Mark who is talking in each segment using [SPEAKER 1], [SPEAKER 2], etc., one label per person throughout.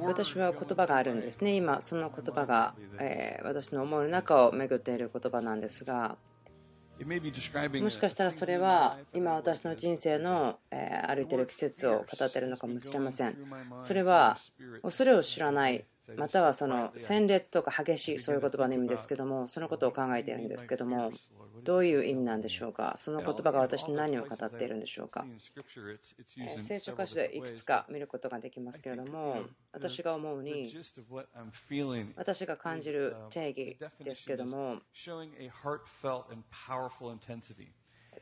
[SPEAKER 1] 私は言葉があるんですね。今、その言葉が、えー、私の思いの中を巡っている言葉なんですが、もしかしたらそれは今私の人生の歩いている季節を語っているのかもしれません。それは恐れを知らない。またはその戦列とか激しいそういう言葉の意味ですけどもそのことを考えているんですけどもどういう意味なんでしょうか？その言葉が私に何を語っているんでしょうか？聖書箇所でいくつか見ることができますけれども私が思うに私が感じる定義ですけども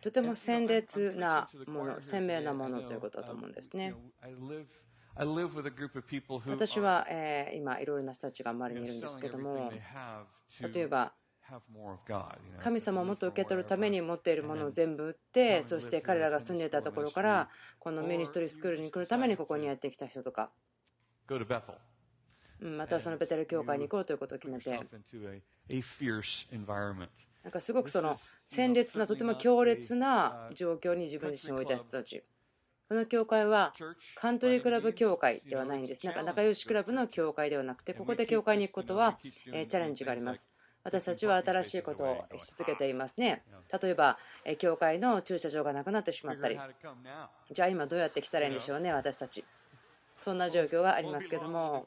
[SPEAKER 1] とても鮮烈なもの鮮明なものということだと思うんですね。私は、今いろいろな人たちが周りにいるんですけども例えば神様をもっと受け取るために持っているものを全部売ってそして彼らが住んでいたところからこのミニストリースクールに来るためにここにやってきた人とかまたそのベテル教会に行こうということを決めてなんかすごくその鮮烈なとても強烈な状況に自分自身を置いた人たちこの教会はカントリークラブ協会ではないんです。なんか仲良しクラブの教会ではなくて、ここで教会に行くことはチャレンジがあります。私たちは新しいことをし続けていますね。例えば、教会の駐車場がなくなってしまったり、じゃあ今どうやって来たらいいんでしょうね、私たち。そんな状況がありますけども。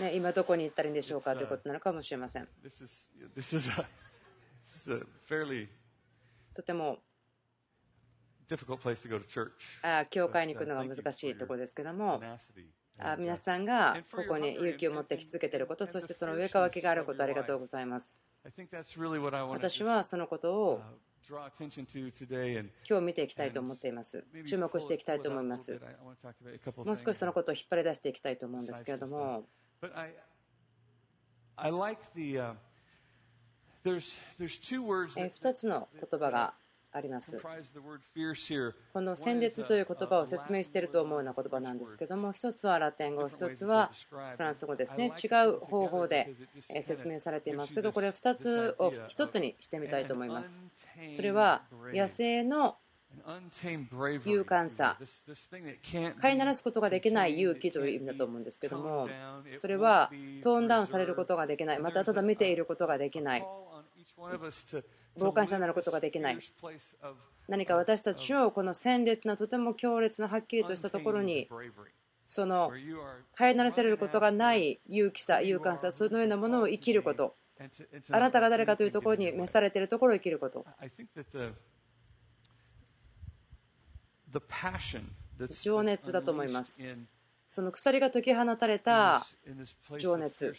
[SPEAKER 1] ね、今どこに行ったらいいんでしょうか。ということなのかもしれません。とてもあ教会に行くのが難しいところですけども。あ皆さんがここに勇気を持ってき続けていることそしてその上かきがあることありがとうございます。私はそのことを今日見ていきたいと思っています。注目していきたいと思います。もう少しそのことを引っ張り出していきたいと思うんですけれども。2つの言葉があります。この戦列という言葉を説明していると思うような言葉なんですけども、1つはラテン語、1つはフランス語ですね。違う方法で説明されていますけど、これ2つを1つにしてみたいと思います。それは野生の勇敢さ、飼いならすことができない勇気という意味だと思うんですけども、それはトーンダウンされることができない、またただ見ていることができない、傍観者になることができない。何か私たちをこの鮮烈な、とても強烈な、はっきりとしたところに、その飼いならされることがない勇気さ、勇敢さ、そのようなものを生きること。あなたが誰かというところに召されているところを生きること。情熱だと思います。その鎖が解き放たれた情熱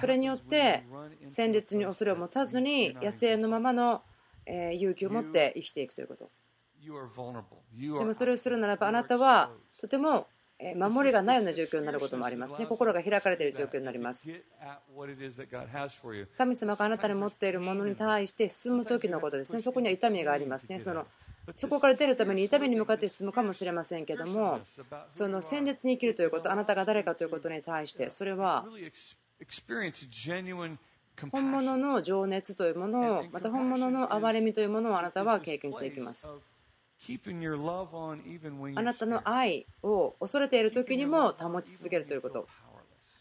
[SPEAKER 1] それによって戦列に恐れを持たずに野生のままの勇気を持って生きていくということでもそれをするならばあなたはとても守りがないような状況になることもありますね。心が開かれている状況になります。神様があなたに持っているものに対して進む時のことですね。そこには痛みがありますね。そのそこから出るために痛みに向かって進むかもしれませんけどもその鮮烈に生きるということあなたが誰かということに対してそれは本物の情熱というものをまた本物の憐れみというものをあなたは経験していきます。あなたの愛を恐れている時にも保ち続けるということ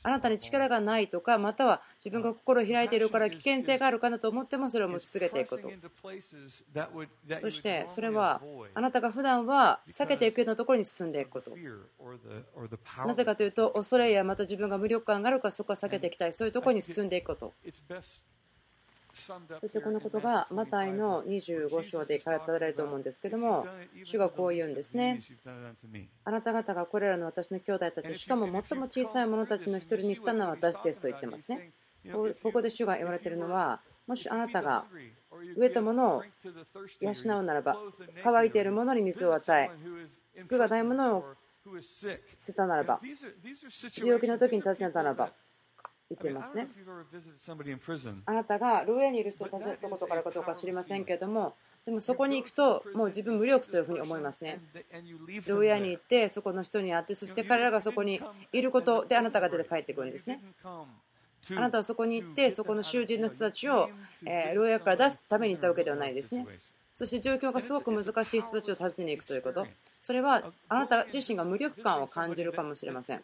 [SPEAKER 1] あなたに力がないとかまたは自分が心を開いているから危険性があるかなと思ってもそれを持ち続けていくこと。そしてそれはあなたが普段は避けていくようなところに進んでいくこと。なぜかというと恐れやまた自分が無力感があるからそこは避けていきたい。そういうところに進んでいくこと。そしてこのことがマタイの25章で語られると思うんですけども主がこう言うんですね。あなた方がこれらの私の兄弟たちしかも最も小さい者たちの一人にしたのは私ですと言ってますね。ここで主が言われているのはもしあなたが植えたものを養うならば乾いているものに水を与え服がないものを捨てたならば病気の時に尋ねたならば言っていますね。あなたが牢屋にいる人を訪ねたことからかどうか知りませんけれども、でもそこに行くと、もう自分無力というふうに思いますね。牢屋に行って、そこの人に会って、そして彼らがそこにいることであなたが出て帰ってくるんですね。あなたはそこに行って、そこの囚人の人たちを、え牢屋から出すために行ったわけではないですね。そして状況がすごく難しい人たちを訪ねに行くということそれはあなた自身が無力感を感じるかもしれません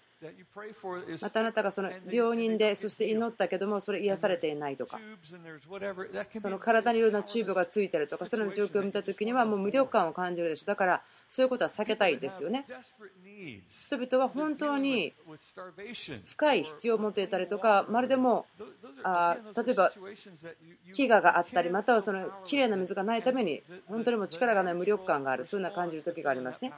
[SPEAKER 1] またあなたがその病人でそして祈ったけどもそれ癒されていないとかその体にいろんなチューブがついてるとかそのような状況を見た時にはもう無力感を感じるでしょだからそういうことは避けたいですよね人々は本当に深い必要を持っていたりとかまるでもあ例えば飢餓があったりまたはそのきれいな水がないために本当にも力がない無力感があるそういうのを感じる時がありますね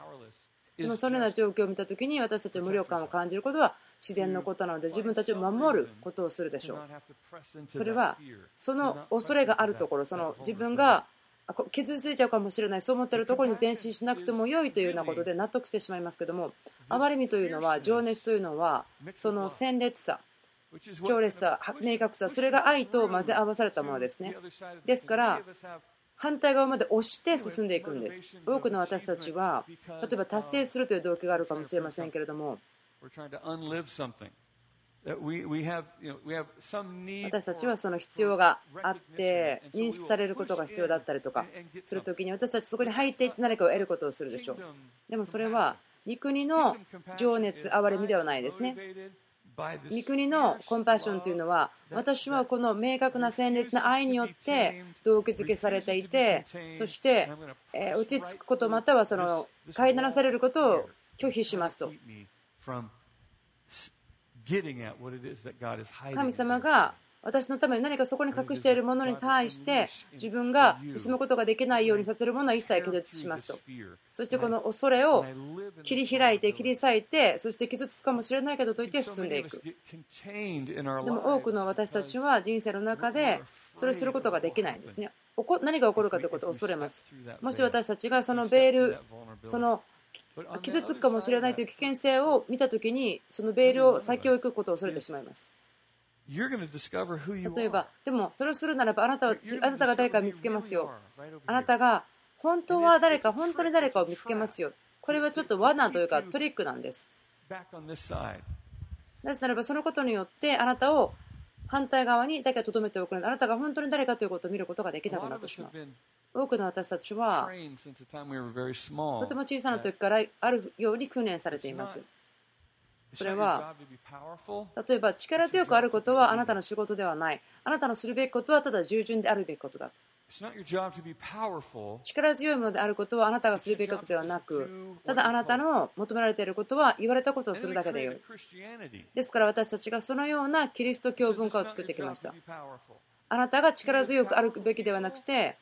[SPEAKER 1] でもそのような状況を見たときに私たちは無力感を感じることは自然のことなので自分たちを守ることをするでしょう。それはその恐れがあるところその自分が傷ついちゃうかもしれないそう思っているところに前進しなくても良いというようなことで納得してしまいますけども憐れみというのは情熱というのはその鮮烈さ強烈さ明確さそれが愛と混ぜ合わされたものですね。ですから反対側まで押して進んでいくんです。多くの私たちは例えば達成するという動機があるかもしれませんけれども。私たちはその必要があって認識されることが必要だったりとか。するときに私たちそこに入っていって何かを得ることをするでしょう。でもそれは御国の情熱憐れみではないですね御国のコンパッションというのは私はこの明確な鮮烈な愛によって動機づけされていてそして落ち着くことまたはその飼いならされることを拒否しますと。神様が私のために何かそこに隠しているものに対して自分が進むことができないようにさせるものは一切拒絶しますと。そしてこの恐れを切り開いて切り裂いてそして傷つくかもしれないけどと言って進んでいく。でも多くの私たちは人生の中でそれをすることができないんですね。何が起こるかということを恐れます。もし私たちがそのベールその傷つくかもしれないという危険性を見たときにそのベールを先を行くことを恐れてしまいます例えば、でもそれをするならばあなたはあなたが誰かを見つけますよ。あなたが本当は誰か、本当に誰かを見つけますよ。これはちょっと罠というかトリックなんです。なぜならばそのことによってあなたを反対側にだけ留めておくのであなたが本当に誰かということを見ることができなくなってしまう。多くの私たちはとても小さな時からあるように訓練されています。それは例えば力強くあることはあなたの仕事ではない。あなたのするべきことはただ従順であるべきことだ。力強いものであることはあなたがするべきことではなくただあなたの求められていることは言われたことをするだけでよい。ですから私たちがそのようなキリスト教文化を作ってきました。あなたが力強くあるべきではなくて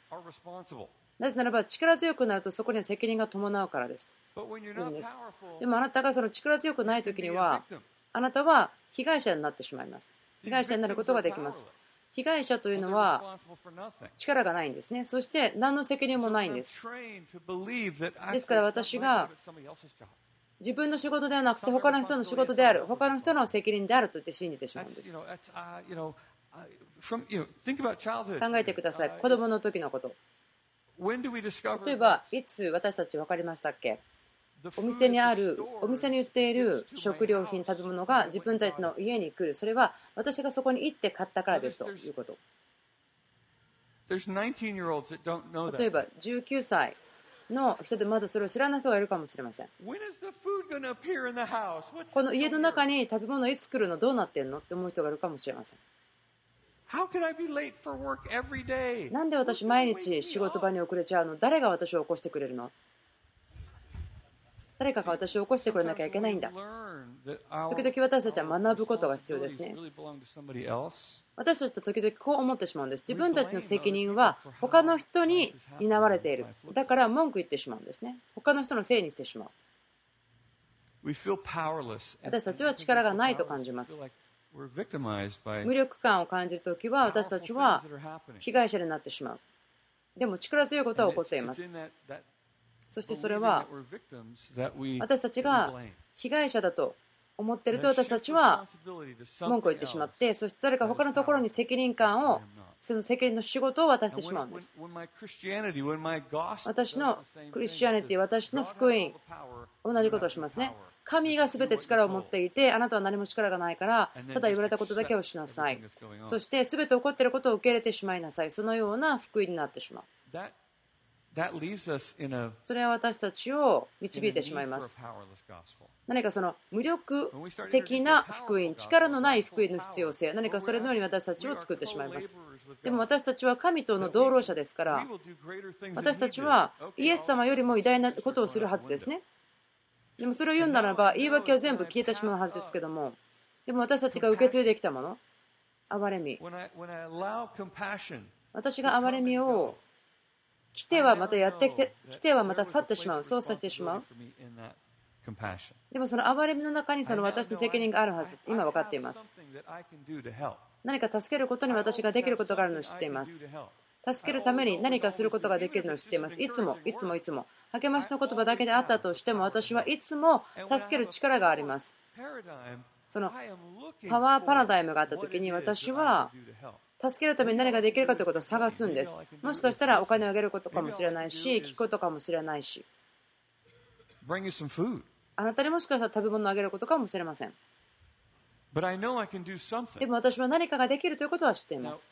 [SPEAKER 1] なぜならば力強くなるとそこには責任が伴うからです。言うんです。でもあなたがその力強くない時にはあなたは被害者になってしまいます。被害者になることができます。被害者というのは力がないんですね。そして何の責任もないんです。ですから私が自分の仕事ではなくて他の人の仕事である他の人の責任であると言って信じてしまうんです。考えてください。子供の時のこと例えばいつ私たち分かりましたっけ？お店にあるお店に売っている食料品食べ物が自分たちの家に来る。それは私がそこに行って買ったからですということ。例えば19歳の人でまだそれを知らない人がいるかもしれません。この家の中に食べ物いつ来るの？どうなってんの？って思う人がいるかもしれませんなんで私毎日仕事場に遅れちゃうの？誰が私を起こしてくれるの？誰かが私を起こしてくれなきゃいけないんだ。時々私たちは学ぶことが必要ですね。私たちと時々こう思ってしまうんです。自分たちの責任は他の人に担われている。だから文句言ってしまうんですね。他の人のせいにしてしまう。私たちは力がないと感じます。無力感を感じるときは私たちは被害者になってしまう。でも力強いことは起こっています。そしてそれは私たちが被害者だと思っていると私たちは文句を言ってしまってそして誰か他のところに責任感をその責任の仕事を渡してしまうんです。私のクリスチャニティ私の福音同じことをしますね。神が全て力を持っていてあなたは何も力がないからただ言われたことだけをしなさい。そして全て起こっていることを受け入れてしまいなさい。そのような福音になってしまうそれは私たちを導いてしまいます。何かその無力的な福音、力のない福音の必要性、何かそれのように私たちを作ってしまいます。でも私たちは神との同労者ですから、私たちはイエス様よりも偉大なことをするはずですね。でもそれを言うならば、言い訳は全部消えてしまうはずですけども、でも私たちが受け継いできたもの、憐れみ。私が憐れみを来てはまたやってきて、来てはまた去ってしまう、そうさせてしまう。でもその憐れみの中にその私の責任があるはず、今分かっています。何か助けることに私ができることがあるのを知っています。助けるために何かすることができるのを知っています。いつも、いつも、いつも。励ましの言葉だけであったとしても、私はいつも助ける力があります。そのパワーパラダイムがあった時に私は助けるために何ができるかということを探すんです。もしかしたらお金をあげることかもしれないし、聞くことかもしれないし。あなたにもしかしたら食べ物をあげることかもしれません。でも私は何かができるということは知っています。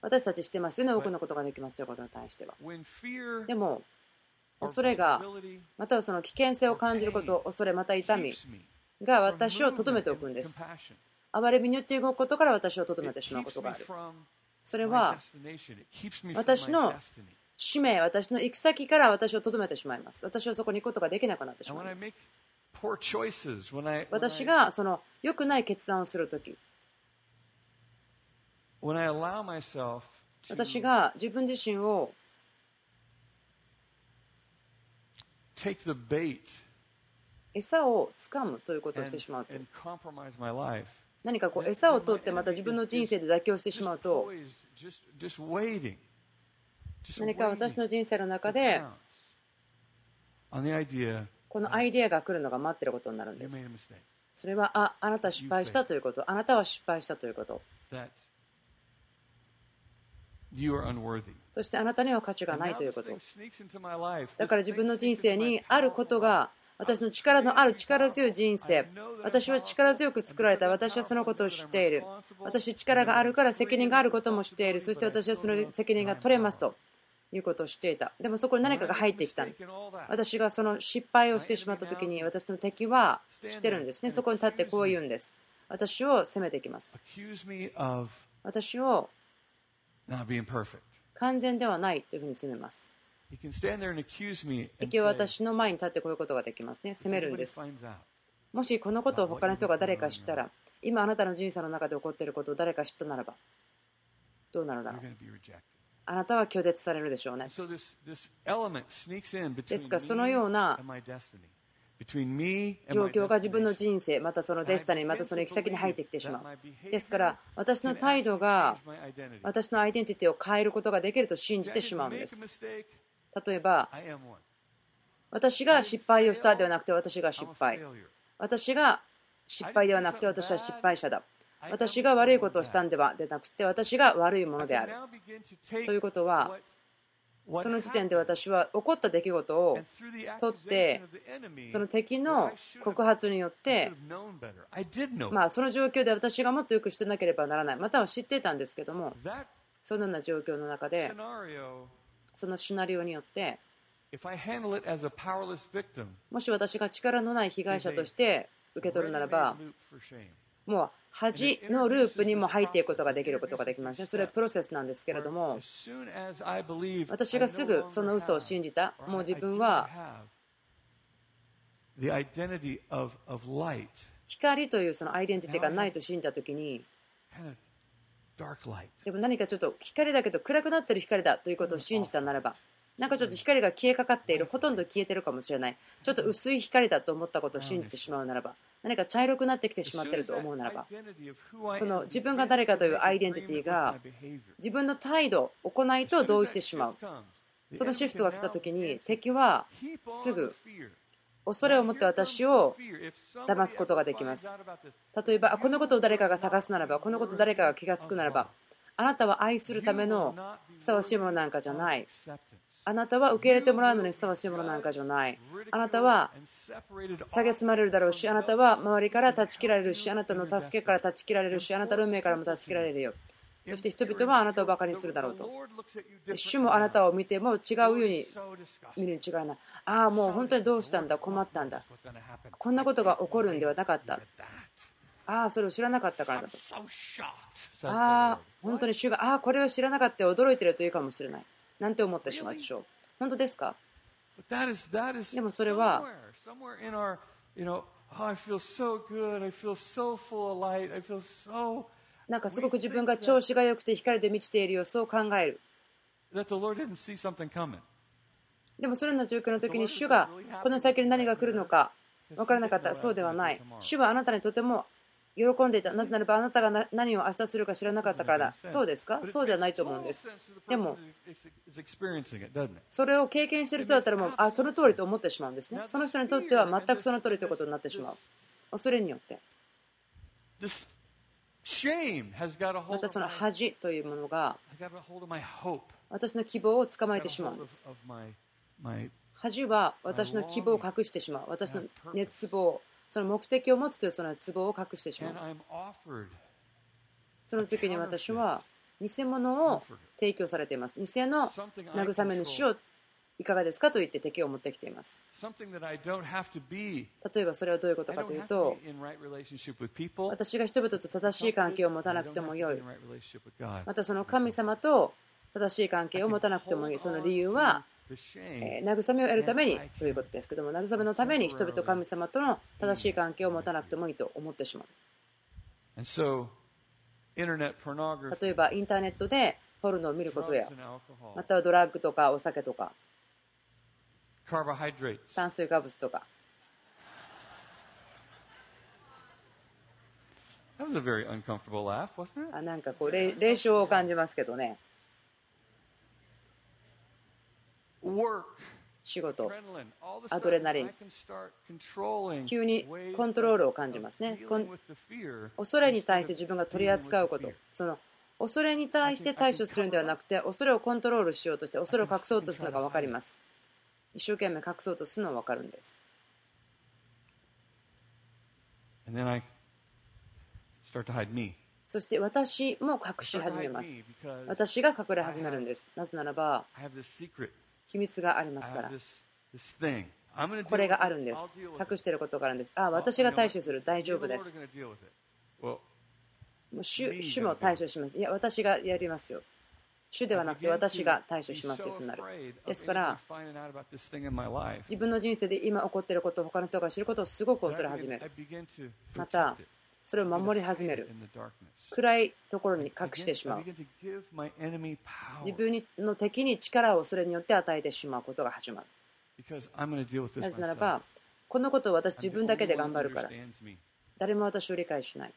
[SPEAKER 1] 私たち知ってますよね、多くのことができますということに対しては。でも、恐れが、またはその危険性を感じること、恐れ、また痛みが私をとどめておくんです。憐れみによって動くことから私をとどめてしまうことがある。それは私の使命、私の行く先から私をとどめてしまいます。私はそこに行くことができなくなってしまいます。私がその良くない決断をするとき、私が自分自身を餌をつかむということをしてしまうと。何かこう餌を取ってまた自分の人生で妥協してしまうと。何か私の人生の中でこのアイデアが来るのが待ってることになるんです。それはああなた失敗したということ。あなたは失敗したということ。そしてあなたには価値がないということ。だから自分の人生にあることが私の力のある力強い人生。私は力強く作られた。私はそのことを知っている。私力があるから責任があることも知っている。そして私はその責任が取れますと。いうことを知っていた。でもそこに何かが入ってきた。私がその失敗をしてしまった時に私の敵は知ってるんですね。そこに立ってこう言うんです。私を責めてきます。私を完全ではないというふうに責めます敵は私の前に立ってこういうことができますね。責めるんです。もしこのことを他の人が誰か知ったら、今あなたの人生の中で起こっていることを誰か知ったならば、どうなるだろう。あなたは拒絶されるでしょうね。ですから、そのような状況が自分の人生、またそのデスタに、またその行き先に入ってきてしまう。ですから、私の態度が私のアイデンティティを変えることができると信じてしまうんです。例えば、私が失敗をしたではなくて私が失敗。私が失敗ではなくて私は失敗者だ。私が悪いことをしたんではでなくて私が悪いものである。ということは、その時点で私は起こった出来事を取ってその敵の告発によってまあその状況で私がもっとよくしてなければならないまたは知っていたんですけどもそのような状況の中でそのシナリオによってもし私が力のない被害者として受け取るならばもう恥のループにも入っていくことができることができますね。それはプロセスなんですけれども私がすぐその嘘を信じたもう自分は光というそのアイデンティティがないと信じたときにでも何かちょっと光だけど暗くなってる光だということを信じたならばなんかちょっと光が消えかかっているほとんど消えてるかもしれない。ちょっと薄い光だと思ったことを信じてしまうならば何か茶色くなってきてしまっていると思うならばその自分が誰かというアイデンティティが自分の態度行いと同意してしまう。そのシフトが来た時に敵はすぐ恐れを持って私を騙すことができます。例えば、このことを誰かが探すならば、このことを誰かが気がつくならば、あなたは愛するためのふさわしいものなんかじゃない。あなたは受け入れてもらうのにふさわしいものなんかじゃない。あなたは蔑まれるだろうし、あなたは周りから断ち切られるし、あなたの助けから断ち切られるし、あなたの運命からも断ち切られるよ。そして人々はあなたをバカにするだろうと。主もあなたを見ても違うように見るに違いない。ああ、もう本当にどうしたんだ、困ったんだ。こんなことが起こるんではなかった。ああ、それを知らなかったからだと。ああ、本当に主が、ああ、これを知らなかった驚いてると言うかもしれない。なんて思ってしまうでしょう。本当ですか？でもそれは、なんかすごく自分が調子が良くて光で満ちているよ、そう考える。でもそのような状況の時に主がこの先に何が来るのか分からなかった、そうではない。主はあなたにとても喜んでいた。なぜならばあなたが何を明日するか知らなかったからだ。そうですか？そうではないと思うんです。でも、それを経験している人だったらもう、あ、その通りと思ってしまうんですね。その人にとっては全くその通りということになってしまう。恐れによって。またその恥というものが私の希望を捕まえてしまうんです。恥は私の希望を隠してしまう。私の熱望、その目的を持つというその熱望を隠してしまう。その時に私は偽物を提供されています。偽の慰め主をいかがですかと言って敵を持ってきています。例えばそれはどういうことかというと、私が人々と正しい関係を持たなくてもよい。またその神様と正しい関係を持たなくてもいい。その理由は、えー、慰めを得るためにということですけども、慰めのために人々、神様との正しい関係を持たなくてもいいと思ってしまう。例えば、インターネットでポルノを見ることや、またはドラッグとかお酒とか、炭水化物とか。あなんかこう霊障を感じますけどね。仕事、アドレナリン、急にコントロールを感じますね。恐れに対して自分が取り扱うこと、その恐れに対して対処するのではなくて、恐れをコントロールしようとして、恐れを隠そうとするのが分かります。一生懸命隠そうとするのは分かるんです。そして私も隠し始めます。私が隠れ始めるんです。なぜならば、秘密がありますから。これがあるんです。隠していることがあるんです。ああ、私が対処する。大丈夫です。主主も対処します。いや、私がやりますよ。主ではなくて私が対処しますというふうになる。ですから、自分の人生で今起こっていることを他の人が知ることをすごく恐れ始める。また、それを守り始める。暗いところに隠してしまう。自分の敵に力をそれによって与えてしまうことが始まる。なぜならば、このことを私自分だけで頑張るから。誰も私を理解しない。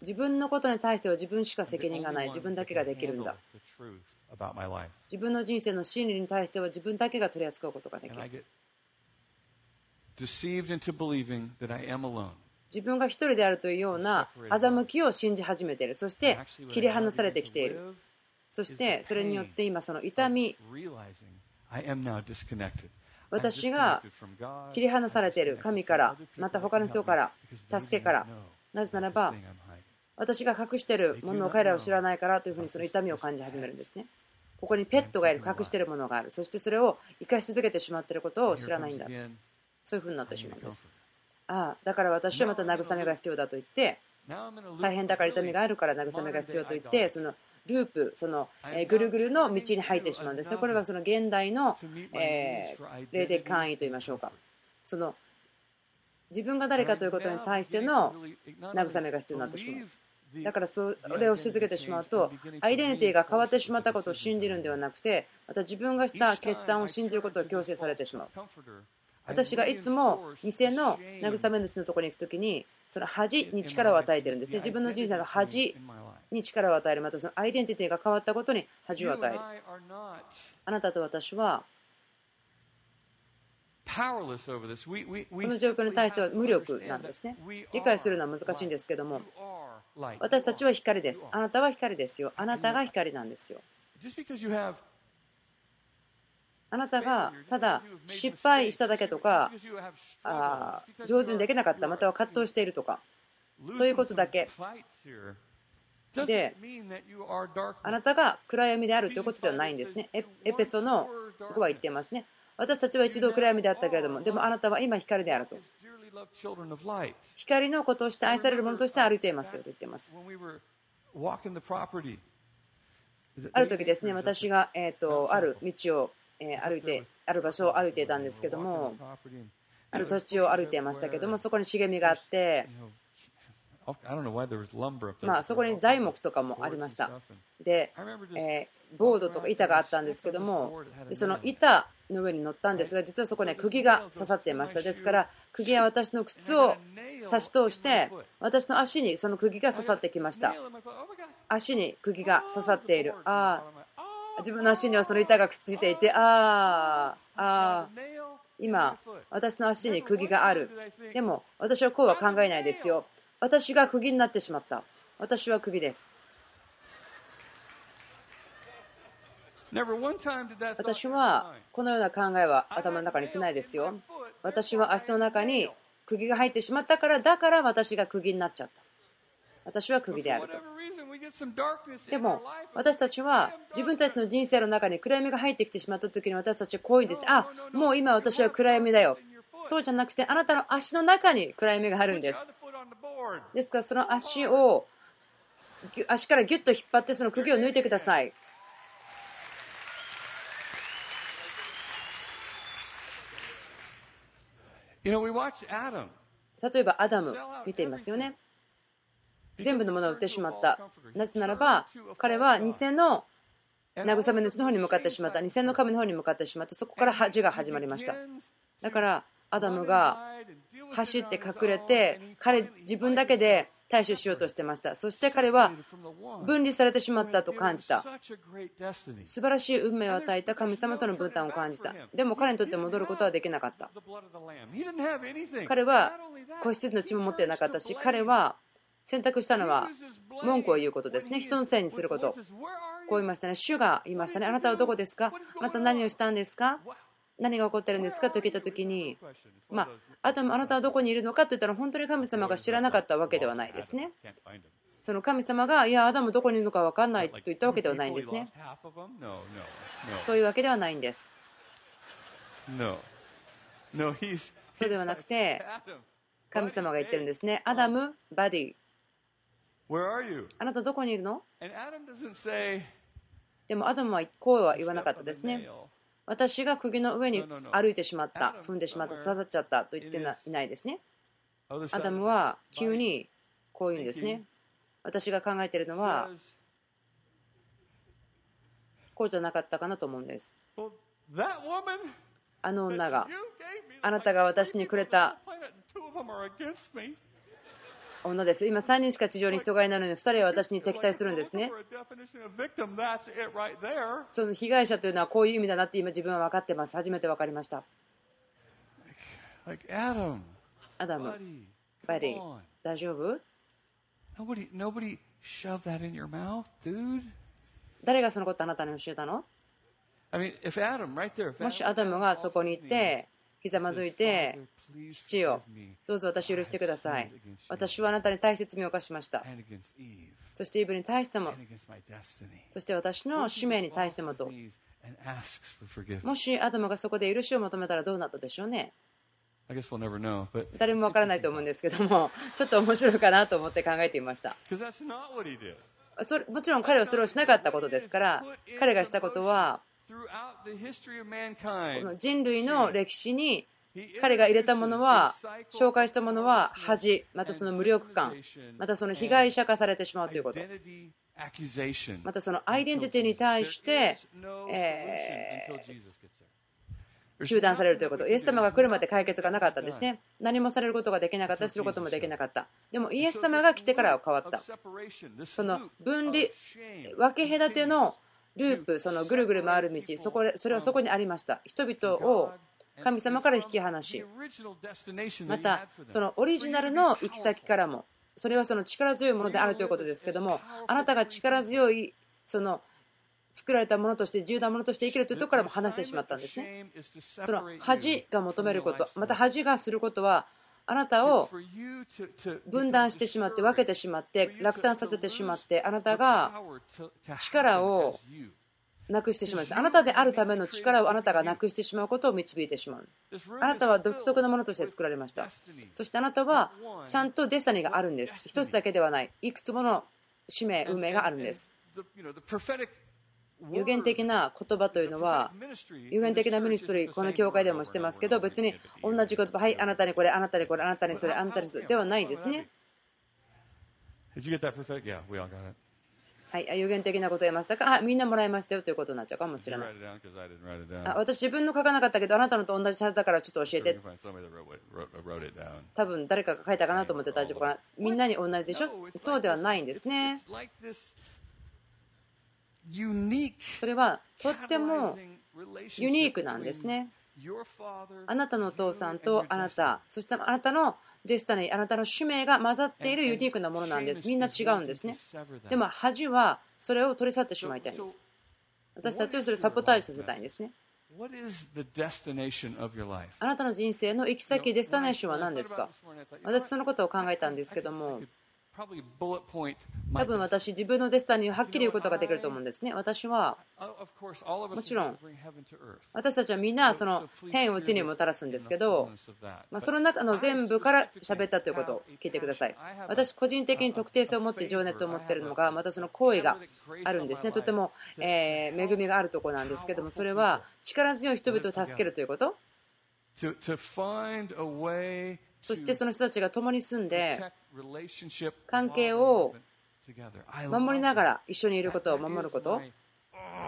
[SPEAKER 1] 自分のことに対しては自分しか責任がない。自分だけができるんだ。自分の人生の真理に対しては自分だけが取り扱うことができる。自分が一人であるというような欺きを信じ始めている。そして切り離されてきている。そしてそれによって今その痛み、私が切り離されている神から、また他の人から、助けから、なぜならば私が隠しているものを彼らは知らないからというふうにその痛みを感じ始めるんですね。ここにペットがいる、隠しているものがある、そしてそれを生かし続けてしまっていることを知らないんだ。そういうふうになってしまうんです。ああ、だから私はまた慰めが必要だと言って、大変だから痛みがあるから慰めが必要と言って、そのループ、その、えぐるぐるの道に入ってしまうんですね。これがその現代の、えー、霊的簡易と言いましょうか。その自分が誰かということに対しての慰めが必要になってしまう。だからそれをし続けてしまうとアイデンティティが変わってしまったことを信じるんではなくてまた自分がした決断を信じることを強制されてしまう。私がいつも偽の慰め主のところに行くときにその恥に力を与えているんですね。自分の人生の恥に力を与える。またそのアイデンティティが変わったことに恥を与える。あなたと私はこの状況に対しては無力なんですね理解するのは難しいんですけども私たちは光です。あなたは光ですよ。あなたが光なんですよ。あなたがただ失敗しただけとかあ上手にできなかったまたは葛藤しているとかということだけであなたが暗闇であるということではないんですね。エペソの5は言っていますね。私たちは一度暗闇であったけれども、でもあなたは今光であると。光のことをして愛されるものとして歩いていますよと言っています。ある時ですね、私が、えーと、ある道を、え歩いて、ある場所を歩いていたんですけども、ある土地を歩いていましたけども、そこに茂みがあって、まあ、そこに材木とかもありました。で、えー、ボードとか板があったんですけども、でその板の上に乗ったんですが、実はそこに釘が刺さっていました。です。から、釘は私の靴を刺し通して、私の足にその釘が刺さってきました。足に釘が刺さっている。ああ、自分の足にはその板がくっついていて、ああ、ああ、今、私の足に釘がある。でも、私はこうは考えないですよ。私が釘になってしまった。私は釘です。私はこのような考えは頭の中に来ないですよ。私は足の中に釘が入ってしまったから、だから私が釘になっちゃった。私は釘であると。でも私たちは自分たちの人生の中に暗闇が入ってきてしまった時に私たちはこういうんです。あ、もう今私は暗闇だよ。そうじゃなくてあなたの足の中に暗闇があるんです。ですからその足を足からギュッと引っ張ってその釘を抜いてください。例えばアダム見ていますよね。全部のものを売ってしまった。なぜならば彼は偽の慰め主の方に向かってしまった。偽の神の方に向かってしまってそこから恥が始まりました。だからアダムが走って隠れて彼自分だけで対処しようとしてました。そして彼は分離されてしまったと感じた。素晴らしい運命を与えた神様との分担を感じた。でも彼にとって戻ることはできなかった。彼は子羊の血も持っていなかったし彼は選択したのは文句を言うことですね。人のせいにすること。こう言いましたね。主が言いましたね。あなたはどこですか？あなた何をしたんですか？何が起こってるんですか？と聞いたときに、まあ、あとあなたはどこにいるのかと言ったら本当に神様が知らなかったわけではないですね。その神様が、いや、アダムどこにいるのか分かんないと言ったわけではないんですね。そういうわけではないんです。そうではなくて、神様が言ってるんですね。アダム、 buddy。あなたどこにいるの？でもアダムはこうは言わなかったですね。私が釘の上に歩いてしまった、踏んでしまった、刺さっちゃったと言っていないですね。アダムは急にこう言うんですね。私が考えているのは、こうじゃなかったかなと思うんです。あの女が、あなたが私にくれた女です。今3人しか地上に人がいないのに2人は私に敵対するんですね。その被害者というのはこういう意味だなって今自分は分かってます。初めて分かりました。アダム、バディ、大丈夫誰がそのことあなたに教えたの？もしアダムがそこにいて、ひざまずいて、父よ、どうぞ私許してください。私はあなたに大切に犯しました。そしてイブに対しても、そして私の使命に対してもと。もしアダムがそこで許しを求めたらどうなったでしょうね。誰もわからないと思うんですけども、ちょっと面白いかなと思って考えていました。それもちろん彼はそれをしなかったことですから、彼がしたことは、人類の歴史に彼が入れたものは、紹介したものは恥、またその無力感、またその被害者化されてしまうということ。またそのアイデンティティに対して、えー、中断されるということ。イエス様が来るまで解決がなかったんですね。何もされることができなかった、することもできなかった。でもイエス様が来てからは変わった。その分離、分け隔てのループ、そのぐるぐる回る道、そこそれはそこにありました。人々を神様から引き離しまたそのオリジナルの行き先からもそれはその力強いものであるということですけどもあなたが力強いその作られたものとして重大なものとして生きるというところからも話してしまったんですねその恥が求めることまた恥がすることはあなたを分断してしまって分けてしまって落胆させてしまってあなたが力をなくしてしまう。んですあなたであるための力をあなたがなくしてしまうことを導いてしまう。あなたは独特なものとして作られました。そしてあなたはちゃんとデスタニーがあるんです。一つだけではない。いくつもの使命運命があるんです。有限的な言葉というのは有限的なミニストリーこの教会でもしてますけど別に同じ言葉はいあなたにこれあなたにこれあなたにそれあなたにそれではないですね。はい、有限的なことを言いましたか？あみんなもらいましたよということになっちゃうかもしれない。あ私自分の書かなかったけどあなたのと同じはずだからちょっと教えて。多分誰かが書いたかなと思って大丈夫かな。みんなに同じでしょ？そうではないんですね。それはとってもユニークなんですね。あなたのお父さんとあなた。そしてあなたのデスタニー、あなたの使命が混ざっているユニークなものなんです。みんな違うんですね。でも恥はそれを取り去ってしまいたいんです。私たちをそれをサポタージさせたいんですね。あなたの人生の行き先、デスタネーションは何ですか？私そのことを考えたんですけども、多分私、自分のデスタニーをはっきり言うことができると思うんですね。私は、もちろん、私たちはみんなその天を地にもたらすんですけど、まあ、その中の全部から喋ったということを聞いてください。私、個人的に特定性を持って情熱を持っているのが、またその行為があるんですね。とても、え恵みがあるところなんですけども、それは力強い人々を助けるということ？そしてその人たちが共に住んで関係を守りながら一緒にいることを守ること。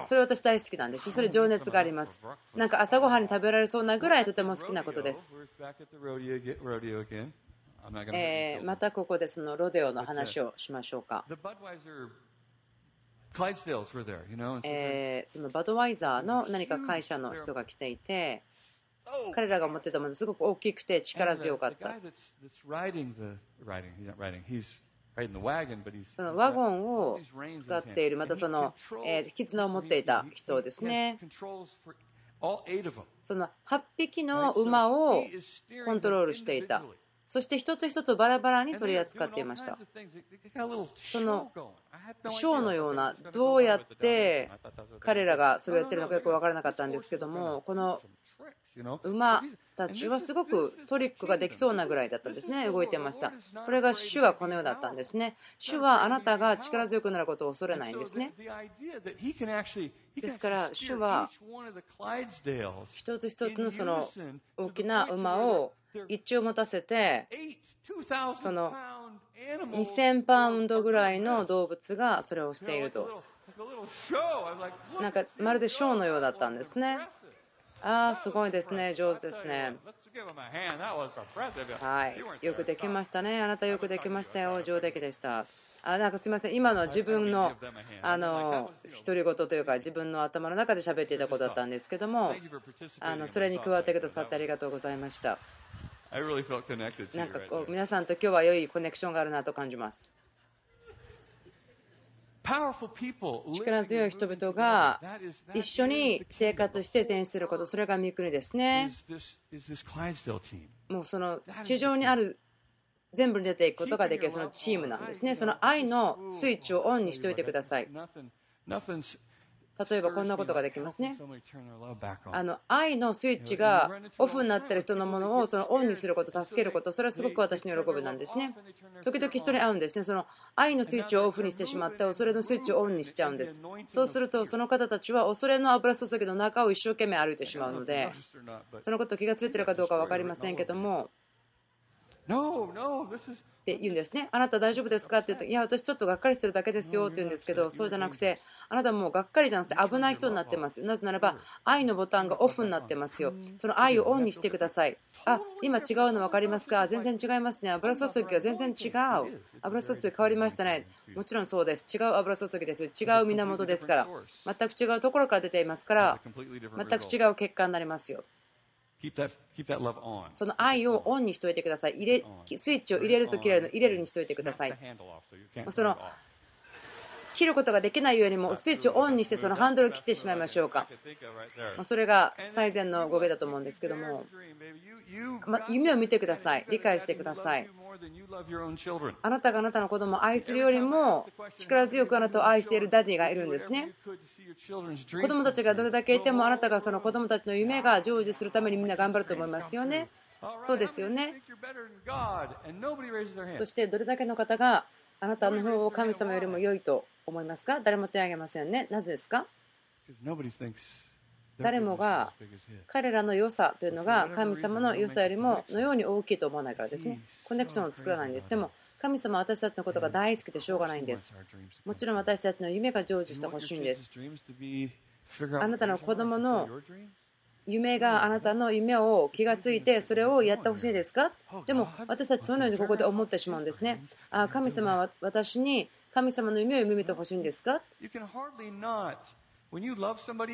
[SPEAKER 1] それ私大好きなんです。それ情熱があります。なんか朝ごはんに食べられそうなぐらいとても好きなことです。えー、またここでそのロデオの話をしましょうか。えー、そのバドワイザーの何か会社の人が来ていて、彼らが持ってたものすごく大きくて力強かった。そのワゴンを使っている、またその、えー、絆を持っていた人ですね。その8匹の馬をコントロールしていた。そして一つ一つバラバラに取り扱っていました。そのショーのような、どうやって彼らがそれをやってるのかよく分からなかったんですけども、この馬たちはすごくトリックができそうなぐらいだったんですね動いてました。これが主がこの世だったんですね主はあなたが力強くなることを恐れないんですねですから主は一つ一つのその大きな馬を一致を持たせてその2000パウンドぐらいの動物がそれをしているとなんかまるでショーのようだったんですねああ、すごいですね。上手ですね。はい。よくできましたね。あなたよくできましたよ。上出来でした。あなんかすみません、今のは自分のあの独り言というか、自分の頭の中で喋っていたことだったんですけども、あのそれに加わってくださってありがとうございました。なんかこう皆さんと今日は良いコネクションがあるなと感じます。力強い人々が一緒に生活して善すること、それが御国ですね。もうその地上にある全部に出ていくことができるそのチームなんですね。その愛のスイッチをオンにしておいてください。例えばこんなことができますね。あの愛のスイッチがオフになっている人のものをそのオンにすること、助けること、それはすごく私の喜びなんですね。時々人に会うんですね。その愛のスイッチをオフにしてしまって、恐れのスイッチをオンにしちゃうんです。そうすると、その方たちは恐れの油注ぎの中を一生懸命歩いてしまうので、そのこと気が付いているかどうか分かりませんけども、って言うんですね。あなた大丈夫ですか？って言うと、いや、私ちょっとがっかりしてるだけですよって言うんですけど、そうじゃなくて、あなたもうがっかりじゃなくて危ない人になってます。なぜならば、愛のボタンがオフになってますよ。その愛をオンにしてください。あ、今違うの分かりますか？全然違いますね。油注ぎが全然違う。油注ぎ変わりましたね。もちろんそうです。違う油注ぎです。違う源ですから。全く違うところから出ていますから、全く違う結果になりますよ。その愛をオンにしておいてください。入れスイッチを入れると切れるの入れるにしておいてください。その切ることができないようにもスイッチをオンにしてそのハンドルを切ってしまいましょうか。それが最善の語源だと思うんですけども。夢を見てください。理解してください。あなたがあなたの子供を愛するよりも力強くあなたを愛している daddy がいるんですね子供たちがどれだけいてもあなたがその子供たちの夢が成就するためにみんな頑張ると思いますよね。そうですよね。そしてどれだけの方があなたの方を神様よりも良いと思いますか？誰も手を挙げませんね。なぜですか？誰もが彼らの良さというのが神様の良さよりものように大きいと思わないからですね。コネクションを作らないんです。でも神様は私たちのことが大好きでしょうがないんです。もちろん私たちの夢が成就してほしいんです。あなたの子供の夢があなたの夢を気がついてそれをやってほしいですか？でも私たちそのようにここで思ってしまうんですね。あ神様は私に神様の夢を夢見てほしいんですか？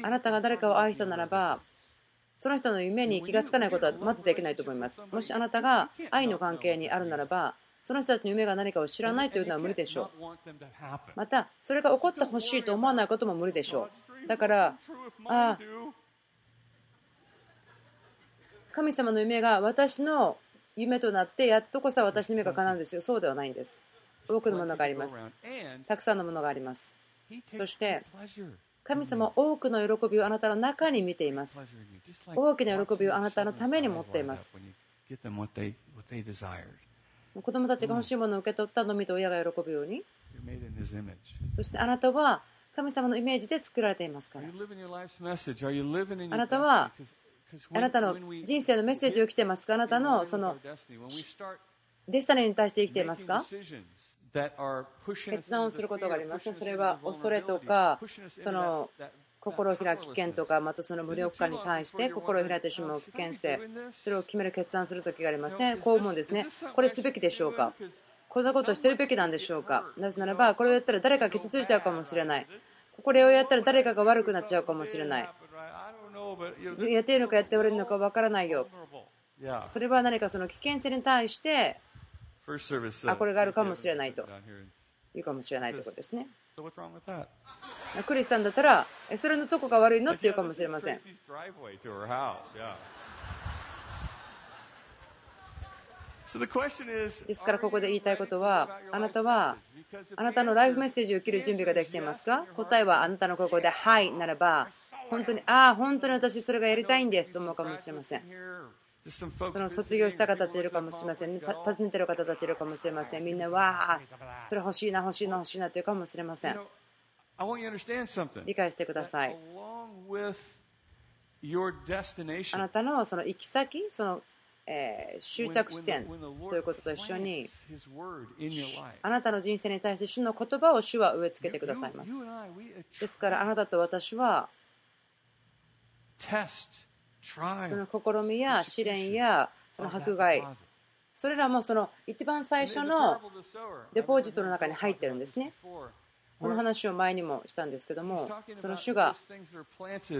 [SPEAKER 1] あなたが誰かを愛したならばその人の夢に気がつかないことはまずできないと思います。もしあなたが愛の関係にあるならばその人たちの夢が何かを知らないというのは無理でしょう。またそれが起こってほしいと思わないことも無理でしょう。だからあ神様の夢が私の夢となってやっとこそ私の夢が叶うんですよ。そうではないんです。多くのものがあります。たくさんのものがあります。そして神様は多くの喜びをあなたの中に見ています。大きな喜びをあなたのために持っています。子供たちが欲しいものを受け取ったのみと親が喜ぶように。そしてあなたは神様のイメージで作られていますから。あなたはあなたの人生のメッセージを生きていますか？あなたのそのデスタネに対して生きていますか？決断をすることがありますね。それは恐れとか、その心を開き危険とか、またその無力感に対して心を開いてしまう危険性、それを決める決断する時がありますね。こう思うんですね。これすべきでしょうか？こんなことしてるべきなんでしょうか？なぜならば、これをやったら誰か傷ついちゃうかもしれない。これをやったら誰かが悪くなっちゃうかもしれない。やっているのかやっておれるのか分からないよ。それは何かその危険性に対してあこれがあるかもしれないというかもしれないということですね。クリスさんだったらそれのとこが悪いのって言うかもしれません。ですからここで言いたいことはあなたはあなたのライフメッセージを受ける準備ができていますか？答えはあなたのここで「はい」ならば本当にああ本当に私それがやりたいんですと思うかもしれません。その卒業した方たちいるかもしれませんね。訪ねてる方たちいるかもしれません。みんな、わあ、それ欲しいな、欲しいな、欲しいなというかもしれません。理解してください。あなたのその行き先、そのえー、終着地点ということと一緒にあなたの人生に対して主の言葉を主は植え付けてくださいますですからあなたと私はその試みや試練やその迫害それらもその一番最初のデポジットの中に入ってるんですね。この話を前にもしたんですけども、その種が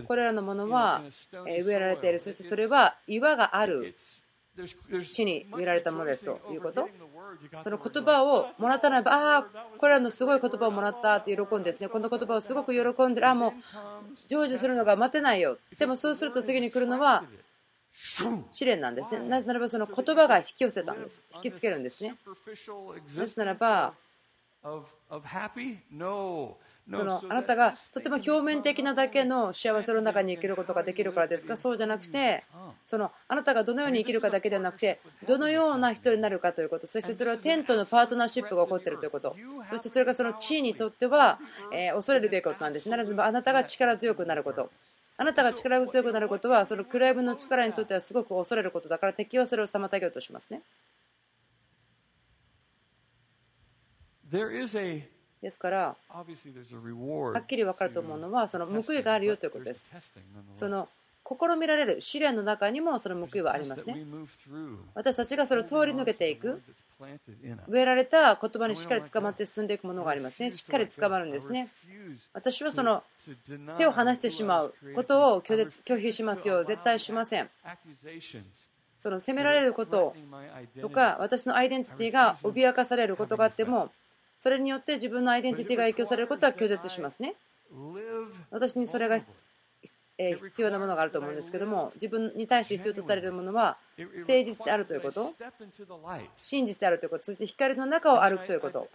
[SPEAKER 1] これらのものは植えられている、そしてそれは岩がある地に植えられたものですということ。その言葉をもらったならば、ああ、これらのすごい言葉をもらったって喜んでですね、この言葉をすごく喜んでる、ああ、もう成就するのが待てないよ。でもそうすると次に来るのは試練なんですね。なぜならばその言葉が引き寄せたんです。引きつけるんですね。なぜならば、そのあなたがとても表面的なだけの幸せの中に生きることができるからですかそうじゃなくてそのあなたがどのように生きるかだけではなくてどのような人になるかということそしてそれはテントのパートナーシップが起こっているということそしてそれがその地位にとっては、え恐れるべきことなんですなのであなたが力強くなることあなたが力強くなることはそのクライブの力にとってはすごく恐れることだから敵はそれを妨げようとしますね。ですから、はっきり分かると思うのは、その報いがあるよということです。その試みられる試練の中にもその報いはありますね。私たちがそれを通り抜けていく、植えられた言葉にしっかり捕まって進んでいくものがありますね。しっかり捕まるんですね。私はその手を離してしまうことを拒否しますよ。絶対しません。その責められることとか私のアイデンティティが脅かされることがあってもそれによって自分のアイデンティティが影響されることは拒絶しますね。私にそれが必要なものがあると思うんですけども自分に対して必要とされるものは誠実であるということ真実であるということそして光の中を歩くということ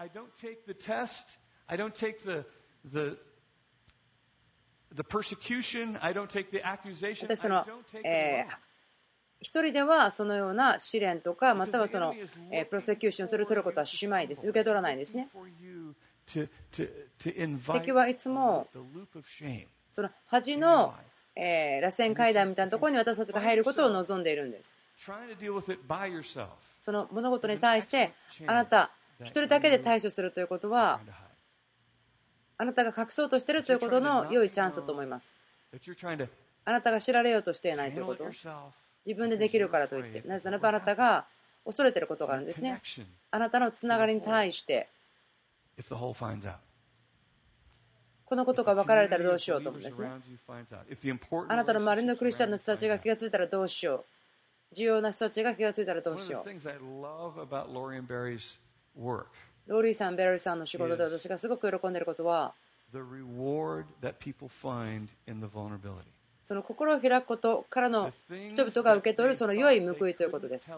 [SPEAKER 1] 私の、えー、一人ではそのような試練とかまたはその、えー、 persecution する取ることはしないです。受け取らないですね。敵はいつもその恥の、えー、螺旋階段みたいなところに私たちが入ることを望んでいるんです。その物事に対してあなた一人だけで対処するということはあなたが隠そうとしているということの良いチャンスだと思います。あなたが知られようとしていないということ。自分でできるからといって。なぜならばあなたが恐れていることがあるんですね。あなたのつながりに対して。このことが分かられたらどうしようと思うんですね。あなたの周りのクリスチャンの人たちが気がついたらどうしよう。重要な人たちが気がついたらどうしよう。ローリーさん、ベラリーさんの仕事で私がすごく喜んでいることは、その心を開くことからの人々が受け取るその良い報いということです。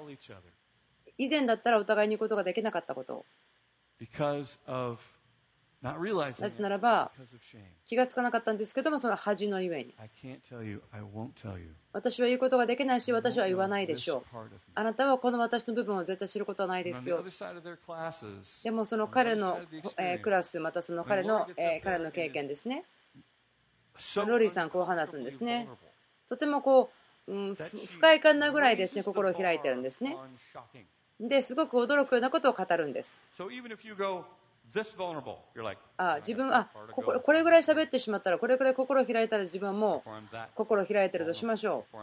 [SPEAKER 1] 以前だったらお互いに言うことができなかったこと。なぜならば気がつかなかったんですけどもその恥のゆえに。私は言うことができないし私は言わないでしょう。あなたはこの私の部分を絶対知ることはないですよ。でもその彼のクラスまたその彼の彼の経験ですねロリーさんこう話すんですね。とてもこう、うん、不快感なぐらいですね心を開いてるんですね。ですごく驚くようなことを語るんです。あ自分あここれぐらい喋ってしまったらこれぐらい心を開いたら自分はもう心を開いてるとしましょう。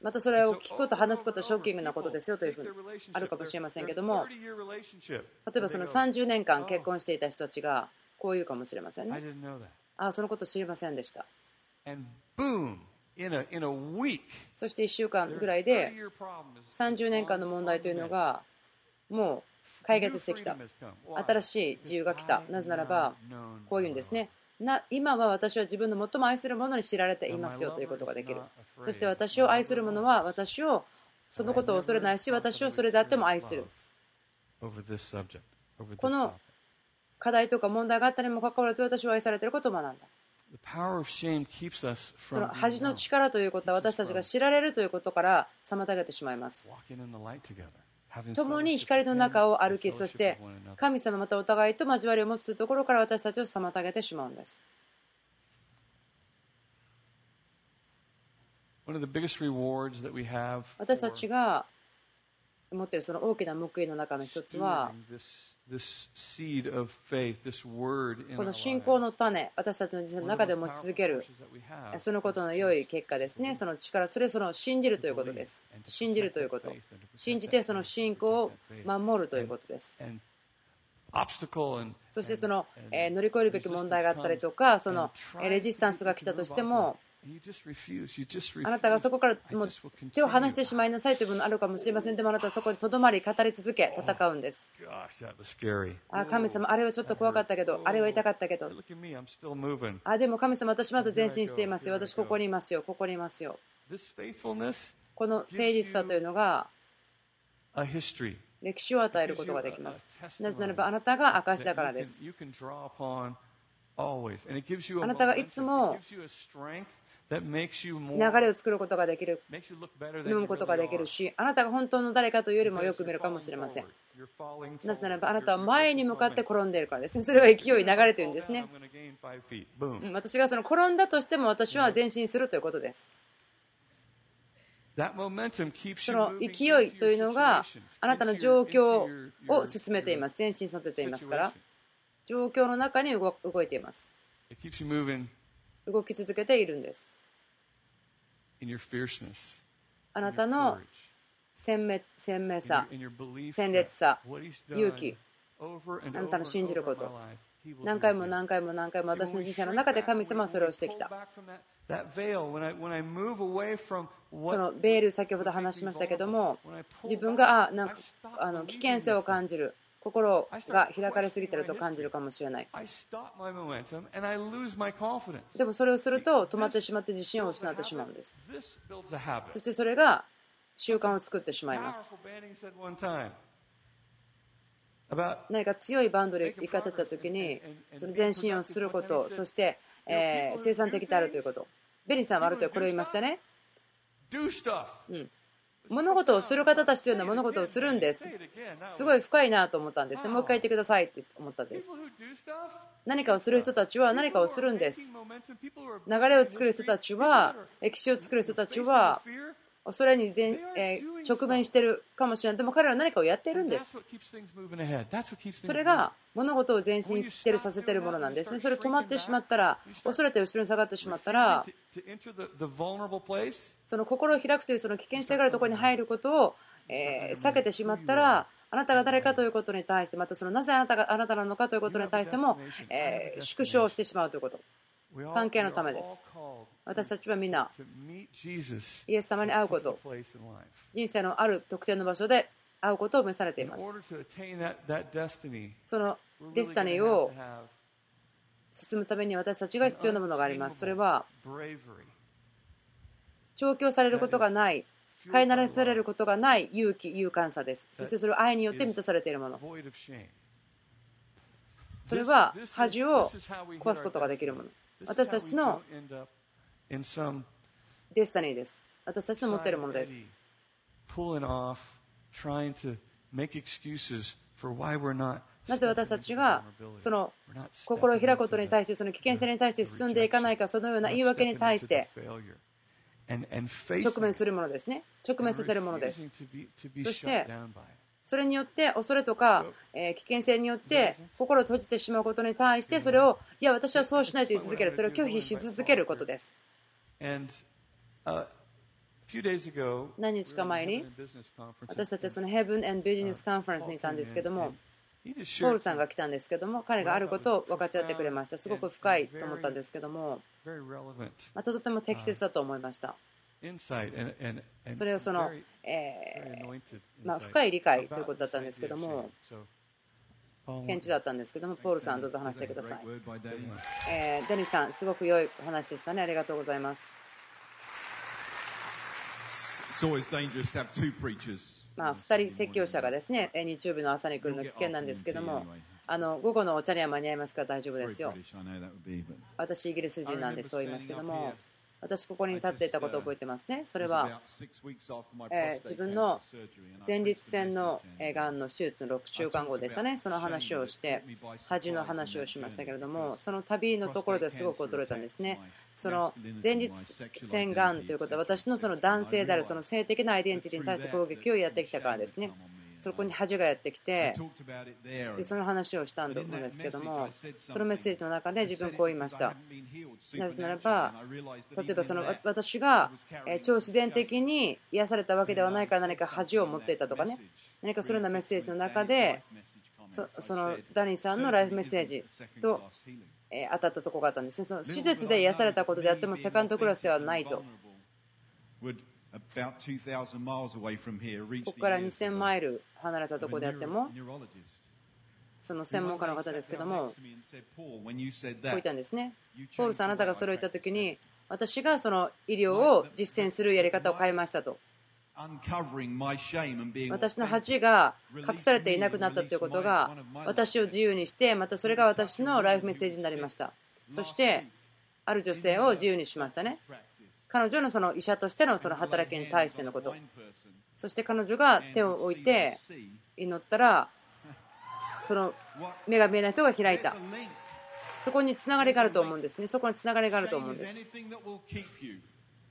[SPEAKER 1] またそれを聞くこと話すことはショッキングなことですよというふうにあるかもしれませんけども。例えばその30年間結婚していた人たちがこう言うかもしれませんねあそのこと知りませんでした。そして1週間ぐらいで30年間の問題というのがもう解決してきた。新しい自由が来た。なぜならばこういうんですね。な今は私は自分の最も愛するものに知られていますよということができる。そして私を愛する者は私をそのことを恐れないし私をそれであっても愛するこの課題とか問題があったにもかかわらず私は愛されていることを学んだ。その恥の力ということは私たちが知られるということから妨げてしまいます。共に光の中を歩き、そして神様またお互いと交わりを持つところから私たちを妨げてしまうんです。私たちが持っているその大きな報いの中の一つは、この信仰の種、私たちの人生の中で持ち続ける、そのことの良い結果ですね、その力、それその信じるということです。信じるということ。信じてその信仰を守るということです。そしてその、え乗り越えるべき問題があったりとか、そのレジスタンスが来たとしても、あなたがそこからもう手を離してしまいなさいというものあるかもしれません。でもあなたはそこにとどまり語り続け戦うんです。あ神様、あれはちょっと怖かったけど、あれは痛かったけど。あでも神様、私まだ前進していますよ。私ここにいますよ。ここにいますよ。この誠実さというのが歴史を与えることができます。なぜならばあなたが証だからです。あなたがいつも流れを作ることができる、飲むことができるし、あなたが本当の誰かというよりもよく見るかもしれません。なぜならば、あなたは前に向かって転んでいるからですね。それは勢い、流れというんですね。私がその転んだとしても私は前進するということです。その勢いというのがあなたの状況を進めています。前進させていますから、状況の中に動いています。動き続けているんです。あなたの鮮明鮮明さ、鮮烈さ、勇気、あなたの信じること。何回も何回も何回も私の人生の中で神様はそれをしてきた。そのベール、先ほど話しましたけども、自分があなんかあの危険性を感じる。心が開かれすぎてると感じるかもしれない。でもそれをすると止まってしまって自信を失ってしまうんです。そしてそれが習慣を作ってしまいます。何か強いバンドで言い方った時にその前進をすることそして、えー、生産的であるということ。ベリーさんはあるとこれを言いましたね、うん、物事をする方たちというのは物事をするんです。すごい深いなと思ったんですね。もう一回言ってくださいって思ったんです。何かをする人たちは何かをするんです流れを作る人たちは歴史を作る人たちは恐れに全、えー、直面しているかもしれない。でも彼らは何かをやっているんです。それが物事を前進してるさせているものなんですね。それ止まってしまったら、恐れて後ろに下がってしまったら、その心を開くというその危険性があるところに入ることを、えー、避けてしまったら、あなたが誰かということに対して、またそのなぜあなたがあなたなのかということに対しても、えー、縮小してしまうということ。関係のためです。私たちはみんな、イエス様に会うこと、人生のある特定の場所で会うことを召されています。そのデスタニーを進むために私たちが必要なものがあります。それは、調教されることがない、飼いならされることがない勇気、勇敢さです。そしてそれを愛によって満たされているもの。それは恥を壊すことができるもの。私たちのデスタニーです。私たちの持っているものです。なぜ私たちがその心を開くことに対して、その危険性に対して進んでいかないか、そのような言い訳に対して直面するものですね。直面させるものです。そして、それによって恐れとか、え危険性によって心を閉じてしまうことに対してそれをいや私はそうしないと言い続ける。それを拒否し続けることです。何日か前に私たちはその Heaven and Business Conference にいたんですけどもポールさんが来たんですけども彼があることを分かち合ってくれました。すごく深いと思ったんですけどもまとても適切だと思いました。それをその、えーまあ、深い理解ということだったんですけども、検知だったんですけども、ポールさん、どうぞ話してください。えー、デニスさん、すごく良い話でしたね。ありがとうございます。まあ、2人説教者がですね日曜日の朝に来るの危険なんですけども、あの午後のお茶には間に合いますから大丈夫ですよ。私、イギリス人なんでそう言いますけども。私ここに立っていたことを覚えてますね。それは、え自分の前立腺のがんの手術の6週間後でしたね。その話をして、恥の話をしましたけれども、その旅のところですごく驚いたんですね。その前立腺がんということは、私のその男性であるその性的なアイデンティティに対して攻撃をやってきたからですね。そこに恥がやってきてでその話をしたんですけどもそのメッセージの中で自分こう言いました。なぜならば例えばその私が超自然的に癒されたわけではないから何か恥を持っていたとかね何かそのようなメッセージの中でそのダニーさんのライフメッセージと当たったところがあったんですね。その手術で癒されたことであってもセカンドクラスではないとここから2000マイル離れたところであっても、その専門家の方ですけども、こう言ったんですね。ポールさん、あなたがそれを言ったときに、私がその医療を実践するやり方を変えましたと。私の恥が隠されていなくなったということが私を自由にしてまたそれが私のライフメッセージになりましたそしてある女性を自由にしましたね彼女のその医者としてのその働きに対してのこと。そして彼女が手を置いて祈ったらその目が見えない人が開いた。そこにつながりがあると思うんですね。そこにつながりがあると思うんです。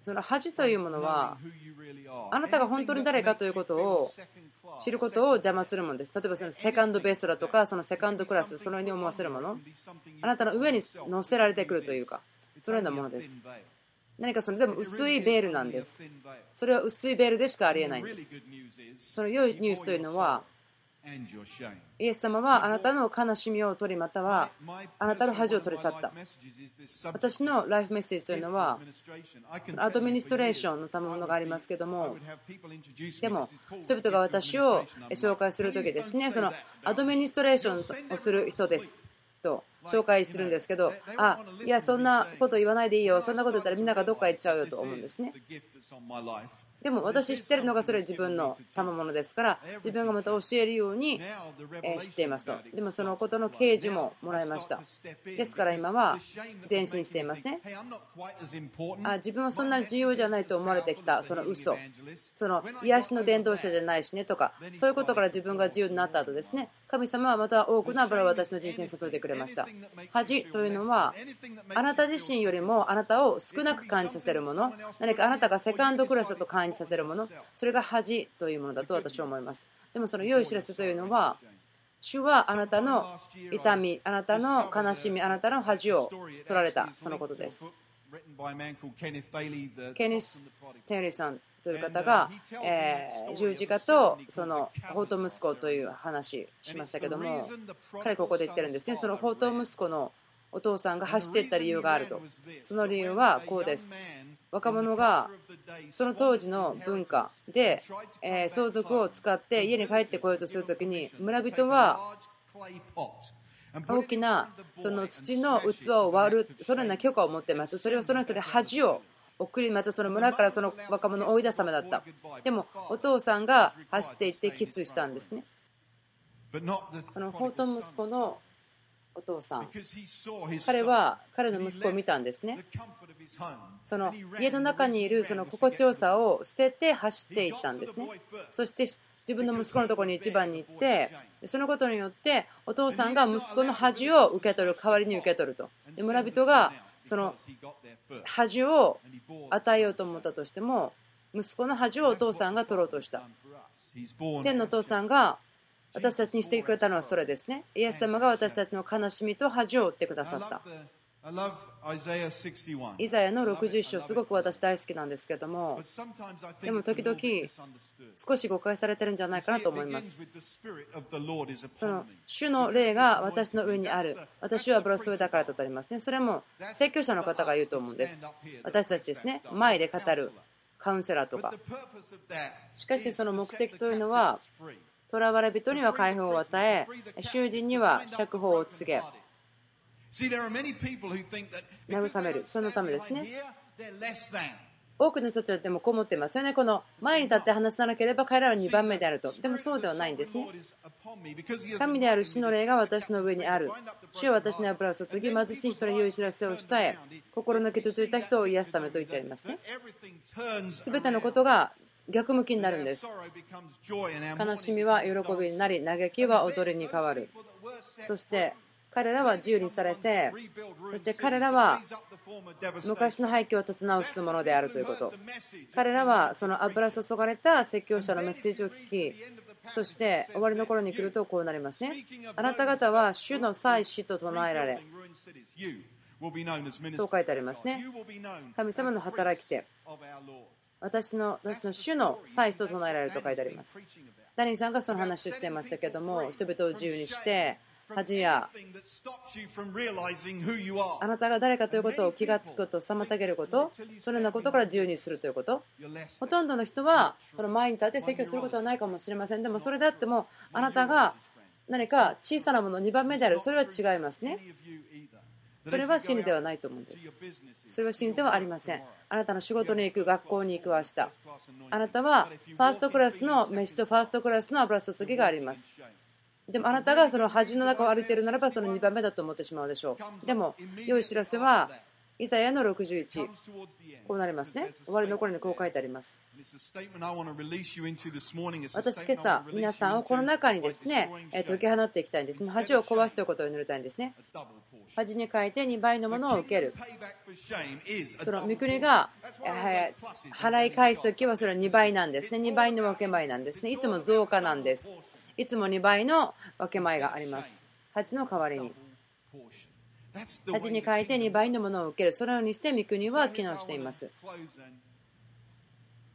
[SPEAKER 1] その恥というものはあなたが本当に誰かということを知ることを邪魔するものです。例えばそのセカンドベストだとかそのセカンドクラスそのように思わせるもの。あなたの上に乗せられてくるというかそのようなものです。何かそのでも薄いベールなんです。それは薄いベールでしかありえないんです。その良いニュースというのは、イエス様はあなたの悲しみを取りまたはあなたの恥を取り去った私のライフメッセージというのはアドミニストレーションのためのものがありますけどもでも人々が私を紹介するときですねそのアドミニストレーションをする人ですと紹介するんですけどあいやそんなこと言わないでいいよ。そんなこと言ったらみんながどっか行っちゃうよと思うんですねでも私知ってるのがそれ自分の賜物ですから自分がまた教えるように知っていますと。でもそのことの啓示ももらいました。ですから今は前進していますね。あ自分はそんなに重要じゃないと思われてきたその嘘。その癒しの伝道者じゃないしねとかそういうことから自分が自由になった後ですね。神様はまた多くの油を私の人生に注いでくれました。恥というのはあなた自身よりもあなたを少なく感じさせるもの。何かあなたがセカンドクラスだと感じさせるものそれが恥というものだと私は思います。でもその良い知らせというのは主はあなたの痛みあなたの悲しみあなたの恥を取られたそのことです。ケニス・テイリーさんという方が、え十字架とその法と息子という話しましたけども彼ここで言ってるんですね。その法と息子のお父さんが走っていった理由があると。その理由はこうです。若者がその当時の文化で、え相続を使って家に帰ってこようとするときに村人は大きなその土の器を割るそのような許可を持っています。それはその人で恥を送りまたその村からその若者を追い出すためだった。でもお父さんが走っていってキスしたんですね。この法と息子のお父さん。彼は彼の息子を見たんですね。その家の中にいるその心地よさを捨てて走っていったんですね。そして自分の息子のところに一番に行ってそのことによってお父さんが息子の恥を受け取る代わりに受け取ると。で村人がその恥を与えようと思ったとしても息子の恥をお父さんが取ろうとした。天のお父さんが私たちにしてくれたのはそれですね。イエス様が私たちの悲しみと恥を負ってくださった。イザヤの61章、すごく私大好きなんですけども、でも時々少し誤解されてるんじゃないかなと思います。その主の霊が私の上にある、私はブロス上だからとありますね。それも説教者の方が言うと思うんです。私たちですね、前で語るカウンセラーとか。しかしその目的というのは、囚われ人には解放を与え、囚人には釈放を告げ、慰める、そのためですね。多くの人たちはでもこう思ってますよね。この前に立って話さなければ彼らは2番目であると。でもそうではないんですね。神である主の霊が私の上にある。主は私の油を注ぎ、貧しい人に良い知らせを伝え、心の傷ついた人を癒すためと言ってありますね。すべてのことが逆向きになるんです。悲しみは喜びになり嘆きは踊りに変わる。そして彼らは自由にされてそして彼らは昔の廃墟を立て直すものであるということ。彼らはその油注がれた説教者のメッセージを聞きそして終わりの頃に来るとこうなりますね。あなた方は主の祭司と唱えられそう書いてありますね。神様の働き手私の私の主の祭司と唱えられると書いてあります。ダニーさんがその話をしていましたけども、人々を自由にして、恥やあなたが誰かということを気がつくと妨げること、そのようなことから自由にするということ。ほとんどの人はその前に立って説教することはないかもしれません。でもそれであっても、あなたが何か小さなもの2番目である、それは違いますね。それは真理ではないと思うんです。それは真理ではありません。あなたの仕事に行く、学校に行く、明日。あなたはファーストクラスの飯とファーストクラスの油注ぎがあります。でもあなたがその恥の中を歩いているならばその2番目だと思ってしまうでしょう。でも、良い知らせは、イザヤの61、こうなりますね。終わりの頃にこう書いてあります。私、今朝、皆さんをこの中にですね、解き放っていきたいんですね。恥を壊すということを祈りたいんですね。恥に書いて2倍のものを受ける。その御国が払い返すときはそれは2倍なんですね。2倍の分け前なんですね。いつも増加なんです。いつも2倍の分け前があります。恥の代わりに。恥に書いて2倍のものを受ける。そのようにして御国は機能しています。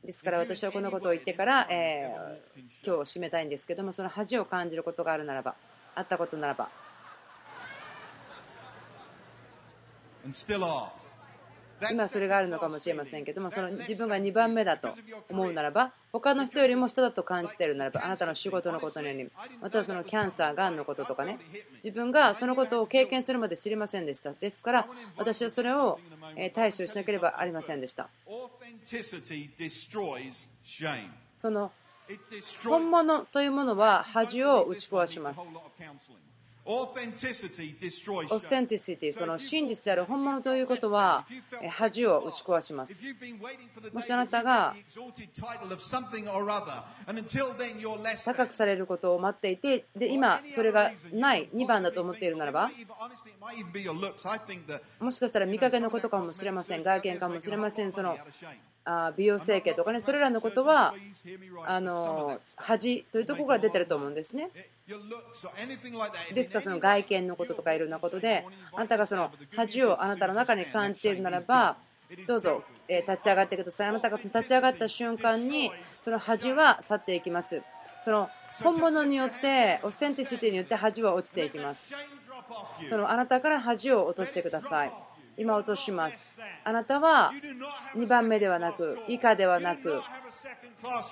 [SPEAKER 2] ですから私はこのことを言ってから、えー、今日を締めたいんですけどもその恥を感じることがあるならばあったことならば今それがあるのかもしれませんけどもその自分が2番目だと思うならば他の人よりも下だと感じているならばあなたの仕事のことのようにまたはそのキャンサーがんのこととかね自分がそのことを経験するまで知りませんでした。ですから私はそれを対処しなければありませんでした。その本物というものは恥を打ち壊しますオーセンティシティ、その真実である本物ということは恥を打ち壊します。もしあなたが高くされることを待っていて、で今それがない2番だと思っているならば、もしかしたら見かけのことかもしれません、外見かもしれません、その美容整形とかね、それらのことはあの恥というところから出てると思うんですね。ですからその外見のこととかいろんなことであなたがその恥をあなたの中に感じているならばどうぞ立ち上がってください。あなたが立ち上がった瞬間にその恥は去っていきます。その本物によってオセンティシティによって恥は落ちていきます。そのあなたから恥を落としてください。今落とします。あなたは2番目ではなく以下ではなく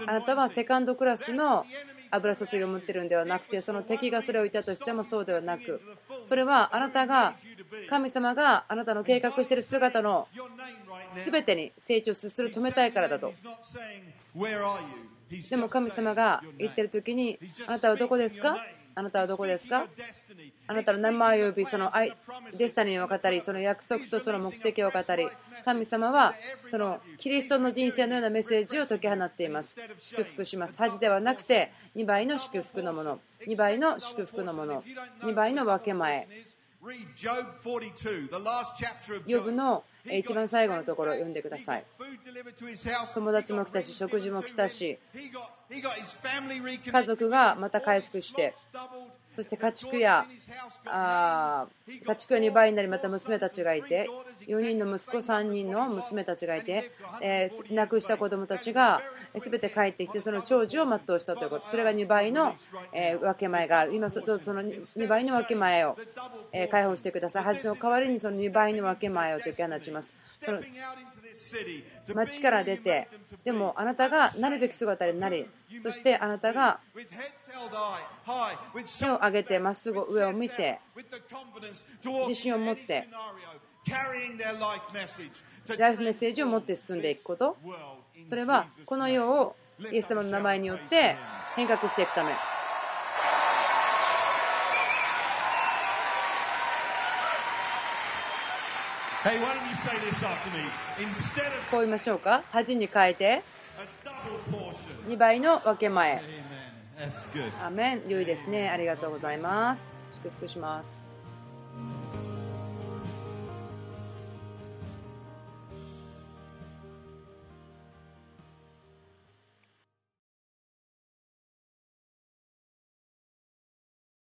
[SPEAKER 2] あなたはセカンドクラスの油注ぎを持ってるんではなくてその敵がそれをいたとしてもそうではなくそれはあなたが神様があなたの計画している姿の全てに成長する止めたいからだと。でも神様が言ってる時にあなたはどこですか？あなたはどこですか？あなたの名前及びそのデスタニーを語り、その約束とその目的を語り、神様はそのキリストの人生のようなメッセージを解き放っています。祝福します。恥ではなくて、2倍の祝福のもの、2倍の祝福のもの、2倍の分け前。ヨブの一番最後のところを読んでください。友達も来たし、食事も来たし、家族がまた回復して、そして家畜や家畜が2倍になりまた娘たちがいて4人の息子3人の娘たちがいて、亡くした子供たちが全て帰ってきてその長寿を全うしたということ。それが2倍の、え分け前がある。今その2倍の分け前を、え解放してください。恥の代わりにその2倍の分け前を解き放ちます。その町から出てでもあなたがなるべき姿になりそしてあなたが手を上げてまっすぐ上を見て自信を持ってライフメッセージを持って進んでいくこと。それはこの世をイエス様の名前によって変革していくため。こう言いましょうか？恥に変えて。2倍の分け前。アメン良いですね。ありがとうございます。祝福します